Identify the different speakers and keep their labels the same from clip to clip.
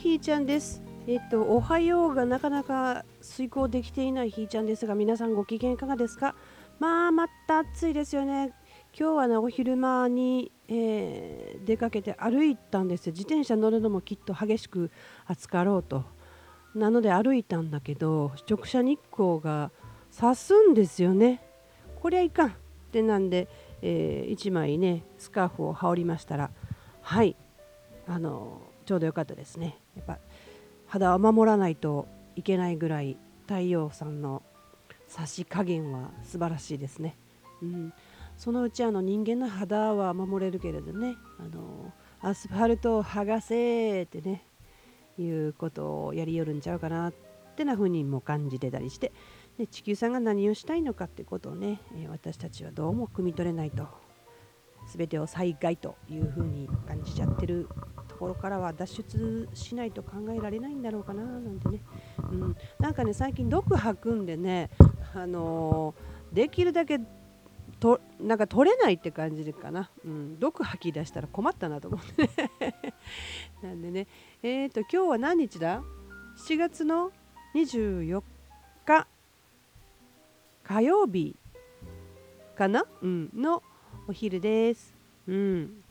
Speaker 1: ひーちゃんです。えっと、おはようがなかなか遂行できていないひーちゃんですが、皆さんご機嫌いかがですか？まあ、また暑いですよね。今日はね、お昼間に、えー、出かけて歩いたんですよ。自転車乗るのもきっと激しく暑かろうと。なので歩いたんだけど、直射日光が差すんですよね。こりゃいかんってなんで、えー、1枚ね、スカーフを羽織りましたら、はい、あのちょうど良かったですねやっぱ肌を守らないといけないぐらい太陽さんの差し加減は素晴らしいですね、うん、そのうちあの人間の肌は守れるけれどねあのアスファルトを剥がせってねいうことをやりよるんちゃうかなってな風にも感じてたりしてで地球さんが何をしたいのかってことをね、え私たちはどうも汲み取れないと。全てを災害という風に感じちゃってるころからは脱出しないと考えられないんだろうかななんてね、うん、なんかね最近毒吐くんでね、あのー、できるだけとなんか取れないって感じかな、うん、毒吐き出したら困ったなと思ってね。なんでね。えっ、ー、と今日は何日だ ?7 月の24日火曜日かな、うん、のお昼です。うん、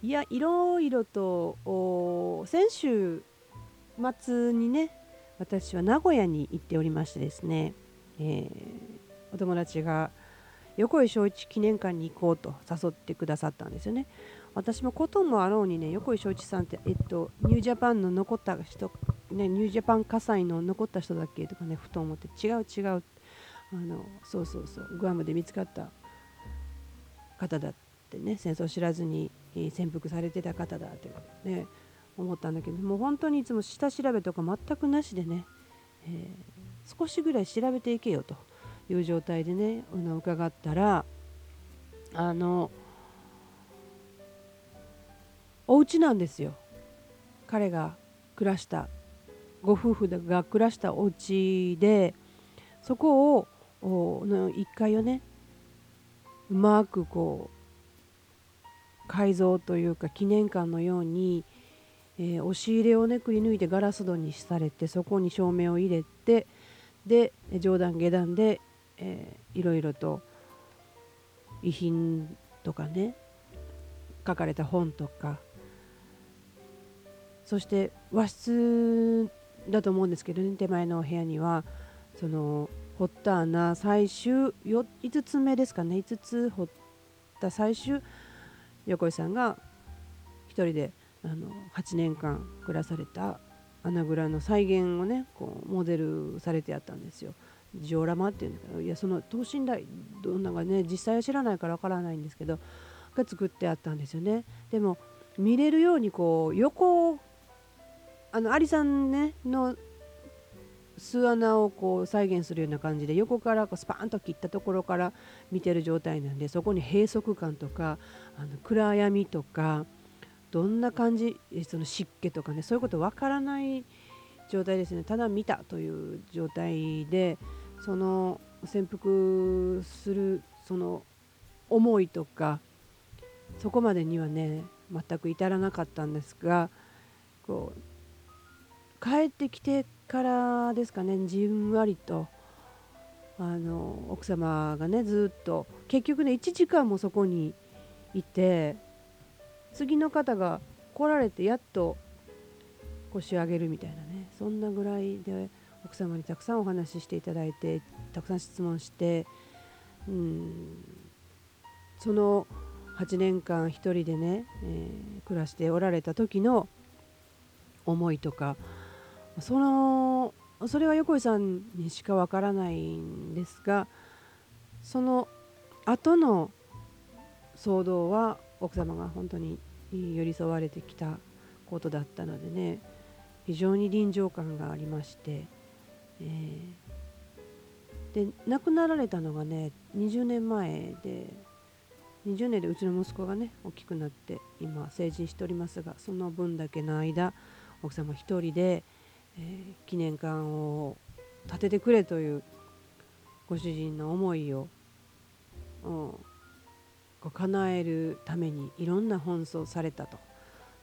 Speaker 1: いやいろいろと先週末にね私は名古屋に行っておりましてですね、えー、お友達が横井正一記念館に行こうと誘ってくださったんですよね。私もこともあろうにね横井正一さんって、えっと、ニュージャパンの残った人、ね、ニュージャパン火災の残った人だっけとかねふと思って違う違うあのそうそうそうグアムで見つかった方だってね戦争を知らずに潜伏されてた方だってね思ったんだけどもう本当にいつも下調べとか全くなしでね、えー、少しぐらい調べていけよという状態でね伺ったらあのお家なんですよ。彼が暮らしたご夫婦が暮らしたお家でそこをの1階をねうまくこう改造というか記念館のように、えー、押し入れをねくり抜いてガラス戸にされてそこに照明を入れてで上段下段で、えー、いろいろと遺品とかね書かれた本とかそして和室だと思うんですけどね手前のお部屋にはその掘った穴最終5つ目ですかね5つ掘った最終横井さんが1人であの8年間暮らされた穴蔵の再現をねこうモデルされてやったんですよ。ジオラマっていうんだけどいやその等身大どんながね実際は知らないからわからないんですけどが作ってあったんですよね。でも見れるようにこう横あのアリさんねの巣穴をこう再現するような感じで横からこうスパーンと切ったところから見てる状態なんでそこに閉塞感とかあの暗闇とかどんな感じその湿気とかねそういうことわからない状態ですね。ただ見たという状態でその潜伏するその思いとかそこまでにはね全く至らなかったんですがこう帰ってきてからですかねじんわりと。あの奥様がねずっと。結局ね1時間もそこにいて次の方が来られてやっと腰上げるみたいなねそんなぐらいで奥様にたくさんお話ししていただいてたくさん質問してうんその8年間1人でね、えー、暮らしておられた時の思いとかそのそれは横井さんにしかわからないんですがその後の騒動は奥様が本当に寄り添われてきたことだったのでね非常に臨場感がありまして、えー、で亡くなられたのがね20年前で20年でうちの息子がね大きくなって今成人しておりますがその分だけの間奥様一人で、記念館を建ててくれというご主人の思いを、うん、叶えるためにいろんな奔走されたと。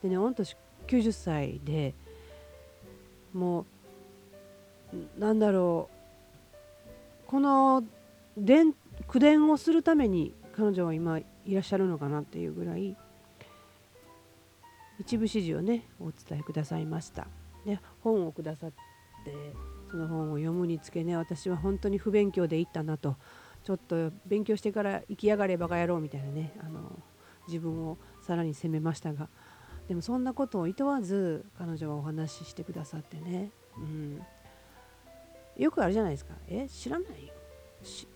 Speaker 1: でね御年90歳でもうなんだろうこの伝口伝をするために彼女は今いらっしゃるのかなっていうぐらい一部指示をねお伝えくださいましたで本をくださってその本を読むにつけね私は本当に不勉強で行ったなと。ちょっと勉強してから生きやがれバカ野郎みたいなねあの自分をさらに責めましたが。でもそんなことをいとわず彼女はお話ししてくださってね、うん、よくあるじゃないですか。え知らない？よ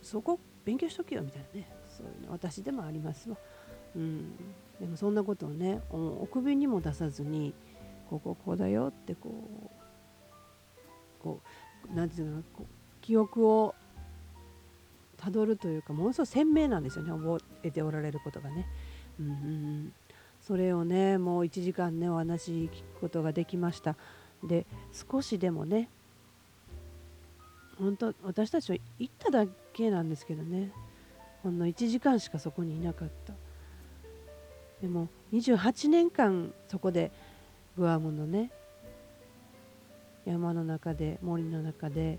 Speaker 1: そこ勉強しとけよみたいなね。そういうの私でもありますわ、うん、でもそんなことをねお首にも出さずにこうこうこうだよってこうこう何て言うのこう記憶をたどるというかものすごい鮮明なんですよね。覚えておられることがね。うんうん、それをねもう1時間ねお話聞くことができました。で少しでもね本当私たちは行っただけなんですけどね。ほんの1時間しかそこにいなかった。でも28年間そこでグアムのね山の中で森の中で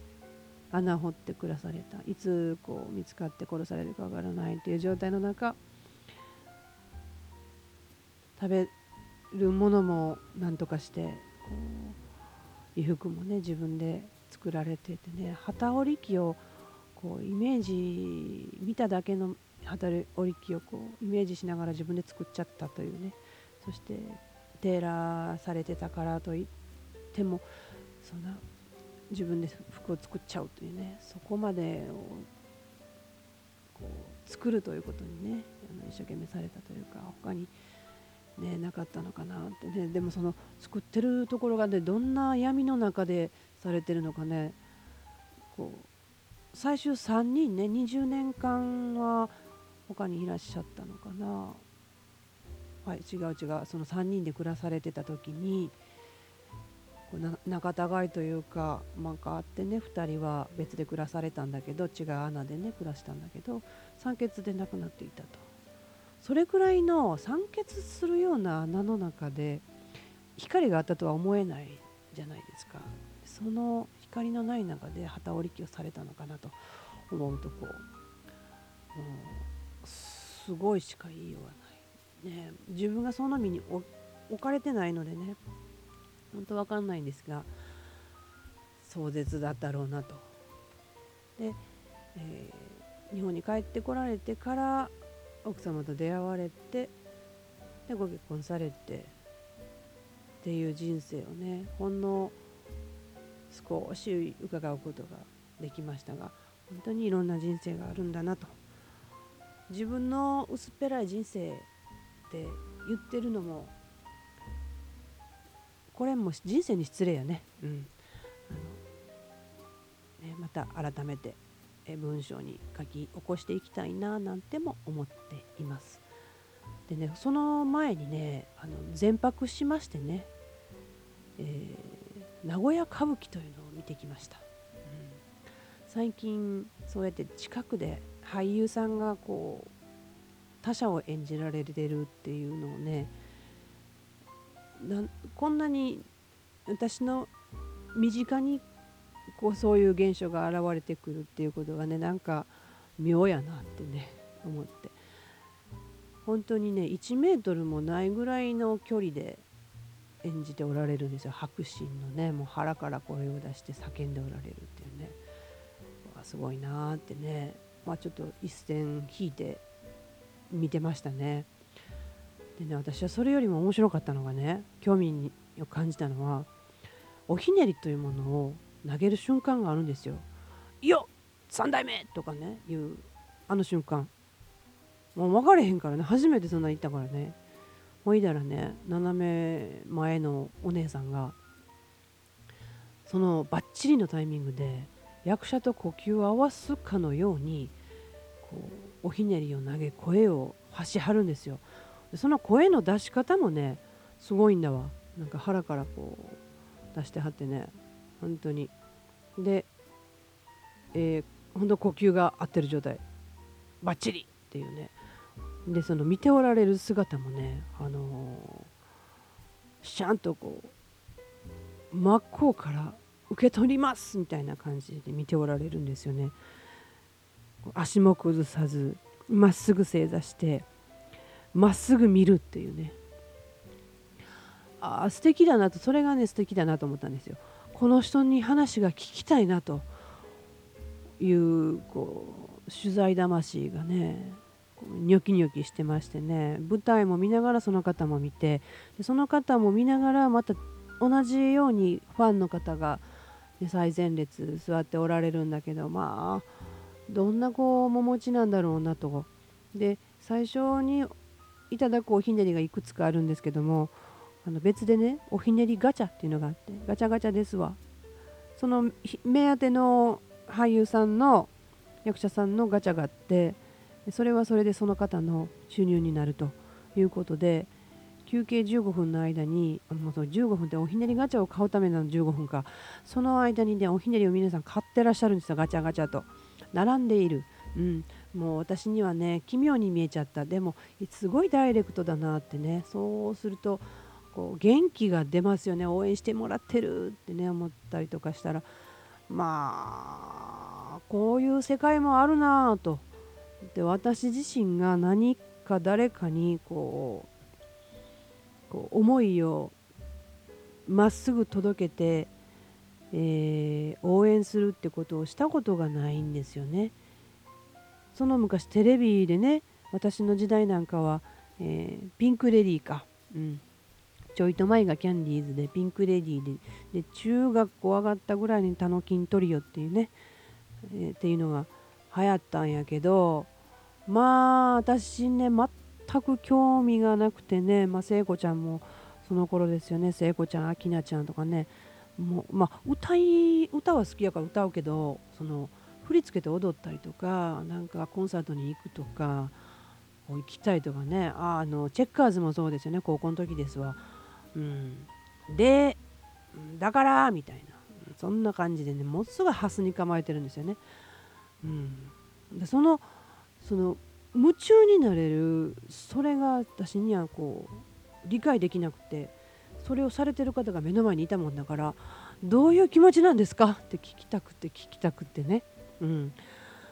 Speaker 1: 穴掘って暮らされた。いつこう見つかって殺されるかわからないという状態の中食べるものも何とかしてこう衣服もね自分で作られててね機織り機をこうイメージ見ただけの機織り機をこうイメージしながら自分で作っちゃったというね。そしてテーラーされてたからといってもそんな自分で服を作っちゃうというねそこまでをこう作るということにねあの一生懸命されたというか他にね、なかったのかなってね。でもその作ってるところがねどんな闇の中でされてるのかねこう最終3人ね20年間は他にいらっしゃったのかな。はい違う違う。その3人で暮らされてた時にこう仲違いというかなんかあってね2人は別で暮らされたんだけど違う穴でね暮らしたんだけど酸欠で亡くなっていたと。それくらいの酸欠するような穴の中で光があったとは思えないじゃないですか。その光のない中で旗織り機をされたのかなと思うとこうもうすごいしか言いようがない、ね、自分がその身に置かれてないのでね本当わかんないんですが壮絶だったろうなと。で、えー、日本に帰ってこられてから奥様と出会われてでご結婚されてっていう人生をねほんの少し伺うことができましたが本当にいろんな人生があるんだなと。自分の薄っぺらい人生って言ってるのもこれも人生に失礼やね,、うんあのねまた改めて文章に書き起こしていきたいななんても思っています。でねその前にねあの全泊しましてね、えー、名古屋歌舞伎というのを見てきました。うん、最近そうやって近くで俳優さんがこう他者を演じられてるっていうのをねこんなに私の身近にこうそういう現象が現れてくるっていうことがねなんか妙やなってね思って。本当にね1メートルもないぐらいの距離で演じておられるんですよ。白心のねもう腹から声を出して叫んでおられるっていうね。すごいなーってね。まあちょっと一線引いて見てましたね。でね私はそれよりも面白かったのがね興味を感じたのはおひねりというものを投げる瞬間があるんですよ。いや3代目とかね言うあの瞬間。もう分かれへんからね初めてそんな言ったからね。ほいだらね斜め前のお姉さんがそのバッチリのタイミングで役者と呼吸を合わすかのようにこうおひねりを投げ声を発しはるんですよ。でその声の出し方もねすごいんだわ。なんか腹からこう出してはってね。本当に。で、えー、本当呼吸が合ってる状態。バッチリっていうね。でその見ておられる姿もねあのー、シャンとこう真っ向から受け取りますみたいな感じで見ておられるんですよね。足も崩さずまっすぐ正座してまっすぐ見るっていうねああ素敵だなとそれがね素敵だなと思ったんですよ。この人に話が聞きたいなというこう取材魂がねニョキニョキしてましてね舞台も見ながらその方も見てでその方も見ながらまた同じようにファンの方が、ね、最前列座っておられるんだけどまあどんなこう面持ちなんだろうなと。で最初にいただくおひねりがいくつかあるんですけどもあの別でねおひねりガチャっていうのがあってガチャガチャですわ。その目当ての俳優さんの役者さんのガチャがあってそれはそれでその方の収入になるということで休憩15分の間にもうその15分っておひねりガチャを買うための15分か。その間にねおひねりを皆さん買ってらっしゃるんですよガチャガチャと。並んでいる、うん、もう私にはね奇妙に見えちゃった。でもすごいダイレクトだなってね。そうするとこう元気が出ますよね。応援してもらってるってね思ったりとかしたらまあこういう世界もあるなぁと。で私自身が何か誰かにこうこう思いをまっすぐ届けて、えー、応援するってことをしたことがないんですよね。その昔テレビでね私の時代なんかは、えー、ピンクレディーか、うん、ちょいと前がキャンディーズでピンクレディーでで中学校上がったぐらいにタノキントリオっていうね、えー、っていうのが流行ったんやけどまあ私ね全く興味がなくてね、まあ、聖子ちゃんもその頃ですよね聖子ちゃん明菜ちゃんとかねもうまあ歌い歌は好きやから歌うけどその振り付けて踊ったりとかなんかコンサートに行くとか行きたいとかね。ああのチェッカーズもそうですよね。高校の時ですわ。うん、でだからみたいな。そんな感じでね。ものすごいハスに構えてるんですよね。うん、でそのその夢中になれるそれが私にはこう理解できなくて。それをされてる方が目の前にいたもんだからどういう気持ちなんですか？って聞きたくて聞きたくてね、うん、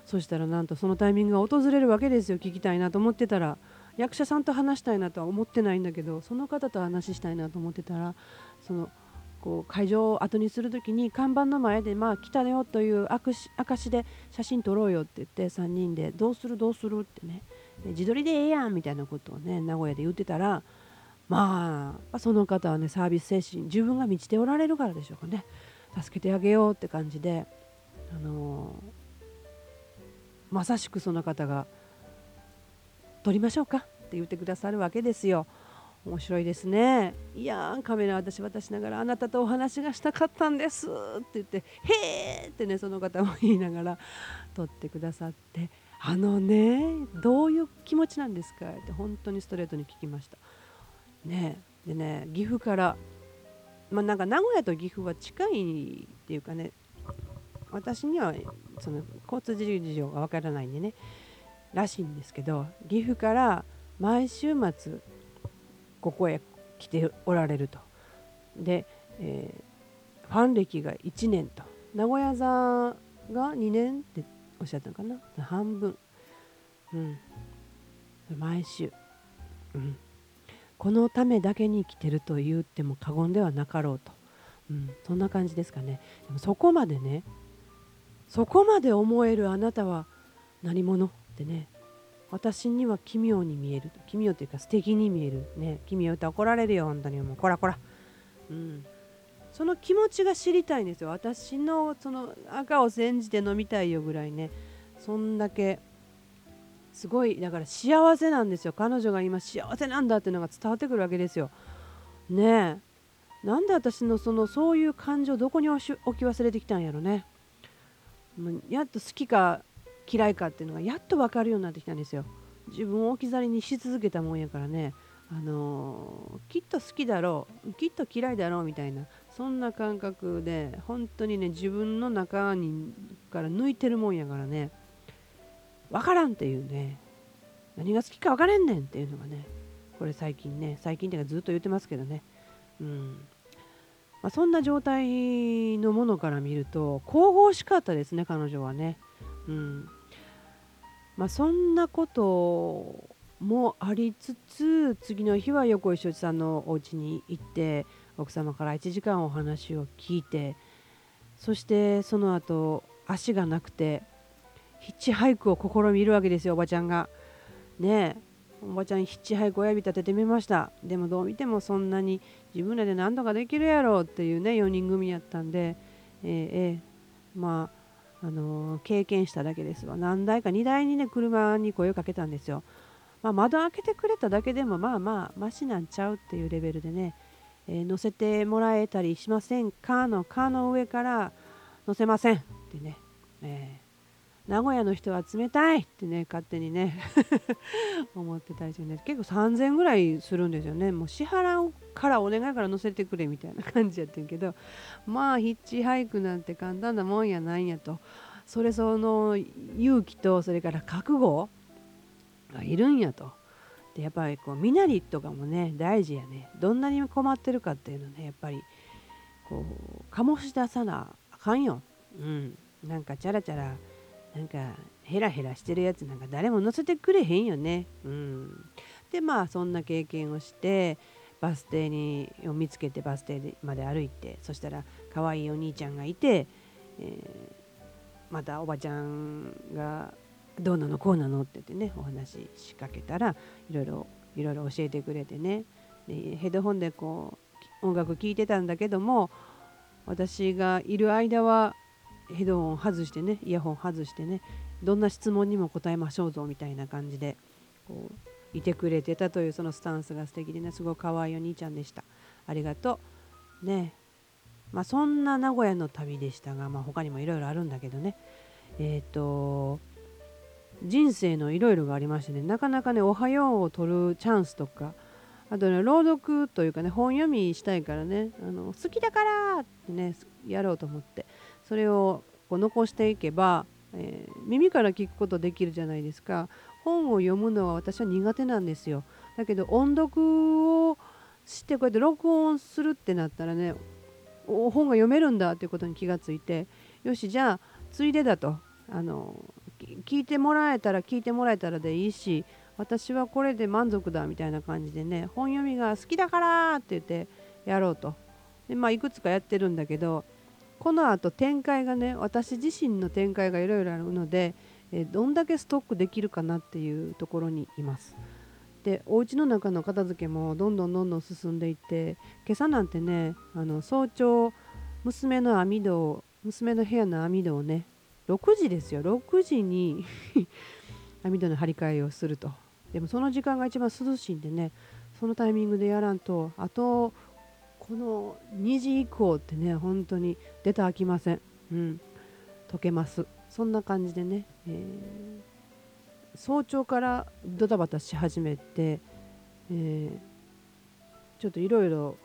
Speaker 1: そしたらなんとそのタイミングが訪れるわけですよ聞きたいなと思ってたら。役者さんと話したいなとは思ってないんだけどその方と話したいなと思ってたらそのこう会場を後にする時に看板の前で、まあ、来たよという証で写真撮ろうよって言って3人でどうするどうするってね。自撮りでええやんみたいなことをね名古屋で言ってたらまあその方はねサービス精神自分が満ちておられるからでしょうかね助けてあげようって感じで、あの、まさしくその方が撮りましょうかって言ってくださるわけですよ。面白いですね。いやカメラ私渡しながらあなたとお話がしたかったんですって言ってへーってねその方も言いながら撮ってくださってあのねどういう気持ちなんですかって本当にストレートに聞きました。ねでね岐阜からまあなんか名古屋と岐阜は近いっていうかね私にはその交通事情がわからないんでねらしいんですけど岐阜から毎週末ここへ来ておられると。で、えー、ファン歴が1年と。名古屋座が2年っておっしゃったのかな？半分。うん、毎週、うん、このためだけに来てると言っても過言ではなかろうと、うん、そんな感じですかね。でもそこまでねそこまで思えるあなたは何者？ってね私には奇妙に見える。奇妙というか素敵に見えるね。奇妙って怒られるよ本当に。もうこらこら。うん。その気持ちが知りたいんですよ。私のその赤を煎じて飲みたいよぐらいね。そんだけすごいだから幸せなんですよ。彼女が今幸せなんだっていうのが伝わってくるわけですよ。ねえ。なんで私のそのそういう感情どこに置き忘れてきたんやろね。やっと好きか嫌いかっていうのがやっと分かるようになってきたんですよ。自分を置き去りにし続けたもんやからね、あのー、きっと好きだろう。きっと嫌いだろうみたいな。そんな感覚で本当にね自分の中にから抜いてるもんやからね。分からんっていうね。何が好きか分からんねんっていうのがねこれ最近ね。最近っていうかずっと言ってますけどね。うん。まあ、そんな状態のものから見ると神々しかったですね彼女はね。うん。まあ、そんなこともありつつ次の日は横井庄一さんのお家に行って奥様から1時間お話を聞いてそしてその後足がなくてヒッチハイクを試みるわけですよおばちゃんが。ねえおばちゃんヒッチハイク親指立ててみました。でもどう見てもそんなに自分らで何とかできるやろうっていうね4人組やったんでえー、えー、まああのー、経験しただけですわ。何台か2台にね車に声をかけたんですよ、まあ、窓開けてくれただけでもまあまあマシなんちゃうっていうレベルでね、えー、乗せてもらえたりしませんかの「か」の上から乗せませんってね、えー名古屋の人は冷たいってね勝手にね 思ってたりするんで結構3000ぐらいするんですよね。もう支払うからお願いから乗せてくれみたいな感じやってんけどまあヒッチハイクなんて簡単なもんやないんやと。それその勇気とそれから覚悟がいるんやと。でやっぱりこう身なりとかもね大事やね。どんなに困ってるかっていうのねやっぱりこう醸し出さなあかんよ。うん。なんかチャラチャラなんかヘラヘラしてるやつなんか誰も乗せてくれへんよね。うん、でまあそんな経験をしてバス停にを見つけてバス停まで歩いてそしたら可愛いお兄ちゃんがいて、えー、またおばちゃんがどうなのこうなのって言ってねお話しかけたらいろいろいろいろ教えてくれてねでヘッドホンでこう音楽聴いてたんだけども私がいる間はヘッドホン外してねイヤホン外してねどんな質問にも答えましょうぞみたいな感じでこういてくれてたというそのスタンスが素敵でねすごい可愛いお兄ちゃんでした。ありがとう。ね。まあそんな名古屋の旅でしたが、まあ、他にもいろいろあるんだけどね。えっ、ー、と人生のいろいろがありましてねなかなかねおはようを取るチャンスとかあとね朗読というかね本読みしたいからねあの好きだからってねやろうと思って。それをこう残していけば、えー、耳から聞くことできるじゃないですか。本を読むのは私は苦手なんですよ。だけど音読をしてこうやって録音するってなったらね本が読めるんだっていうことに気がついてよしじゃあついでだと。あの聞いてもらえたら聞いてもらえたらでいいし私はこれで満足だみたいな感じでね本読みが好きだからって言ってやろうと。でまあいくつかやってるんだけどこのあと展開がね私自身の展開がいろいろあるので、えどんだけストックできるかなっていうところにいます。でお家の中の片付けもどんどんどんどん進んでいって今朝なんてねあの早朝娘の網戸を娘の部屋の網戸をね6時ですよ6時に 網戸の張り替えをするとでもその時間が一番涼しいんでねそのタイミングでやらんとあとこの2時以降ってね本当に出た飽きません。うん。溶けます。そんな感じでね、えー、早朝からドタバタし始めて、えー、ちょっといろいろ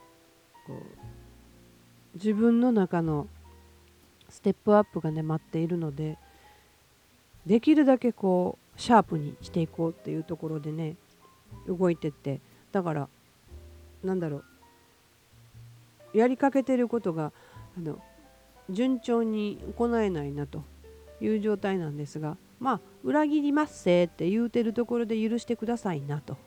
Speaker 1: 自分の中のステップアップがね待っているのでできるだけこうシャープにしていこうっていうところでね動いてって。だからなんだろう。やりかけてることがあの順調に行えないなという状態なんですがまあ裏切りますせって言うてるところで許してくださいなと。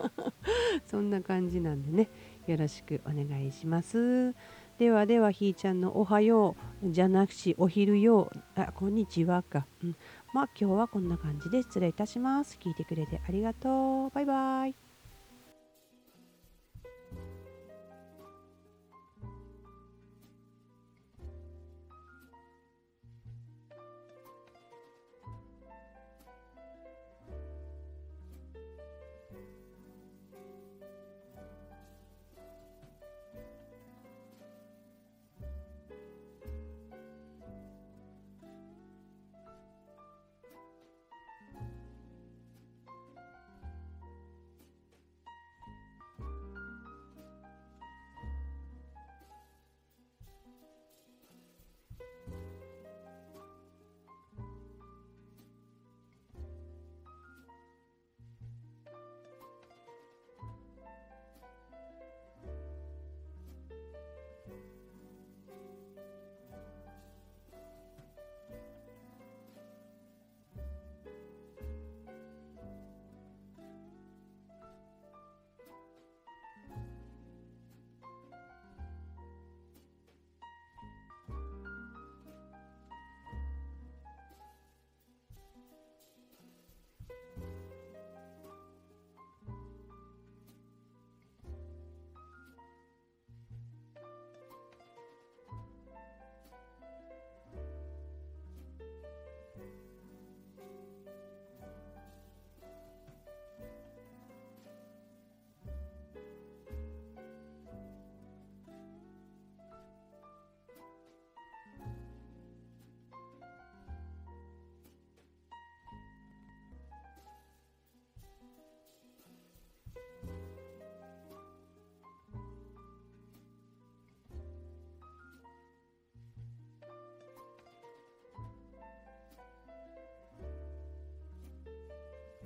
Speaker 1: そんな感じなんでねよろしくお願いします。ではではひーちゃんのおはようじゃなくしお昼ようあこんにちはか、うん、まあ今日はこんな感じで失礼いたします。聞いてくれてありがとう。バイバイ。